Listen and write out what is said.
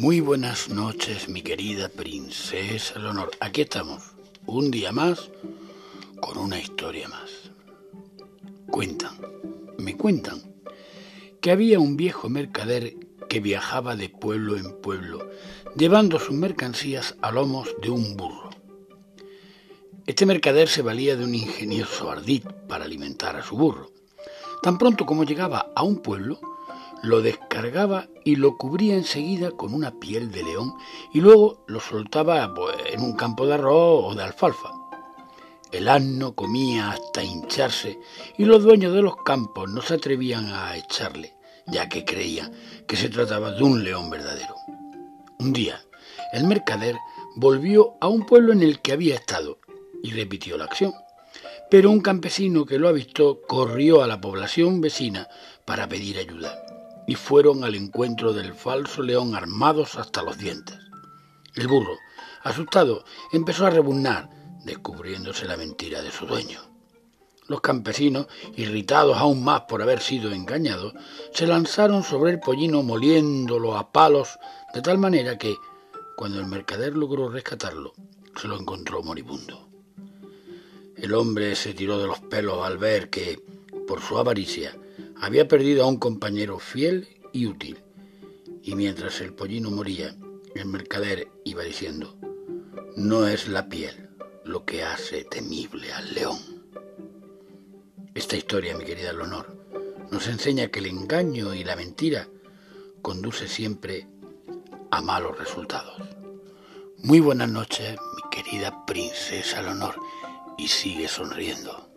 Muy buenas noches, mi querida princesa Leonor. Aquí estamos, un día más, con una historia más. Cuentan, me cuentan, que había un viejo mercader que viajaba de pueblo en pueblo, llevando sus mercancías a lomos de un burro. Este mercader se valía de un ingenioso ardid para alimentar a su burro. Tan pronto como llegaba a un pueblo, lo descargaba y lo cubría enseguida con una piel de león y luego lo soltaba pues, en un campo de arroz o de alfalfa. El asno comía hasta hincharse y los dueños de los campos no se atrevían a echarle, ya que creían que se trataba de un león verdadero. Un día, el mercader volvió a un pueblo en el que había estado y repitió la acción. Pero un campesino que lo avistó corrió a la población vecina para pedir ayuda y fueron al encuentro del falso león armados hasta los dientes. El burro, asustado, empezó a rebuznar, descubriéndose la mentira de su dueño. Los campesinos, irritados aún más por haber sido engañados, se lanzaron sobre el pollino moliéndolo a palos de tal manera que, cuando el mercader logró rescatarlo, se lo encontró moribundo. El hombre se tiró de los pelos al ver que, por su avaricia, había perdido a un compañero fiel y útil. Y mientras el pollino moría, el mercader iba diciendo, no es la piel lo que hace temible al león. Esta historia, mi querida Leonor, nos enseña que el engaño y la mentira conduce siempre a malos resultados. Muy buenas noches, mi querida princesa Leonor, y sigue sonriendo.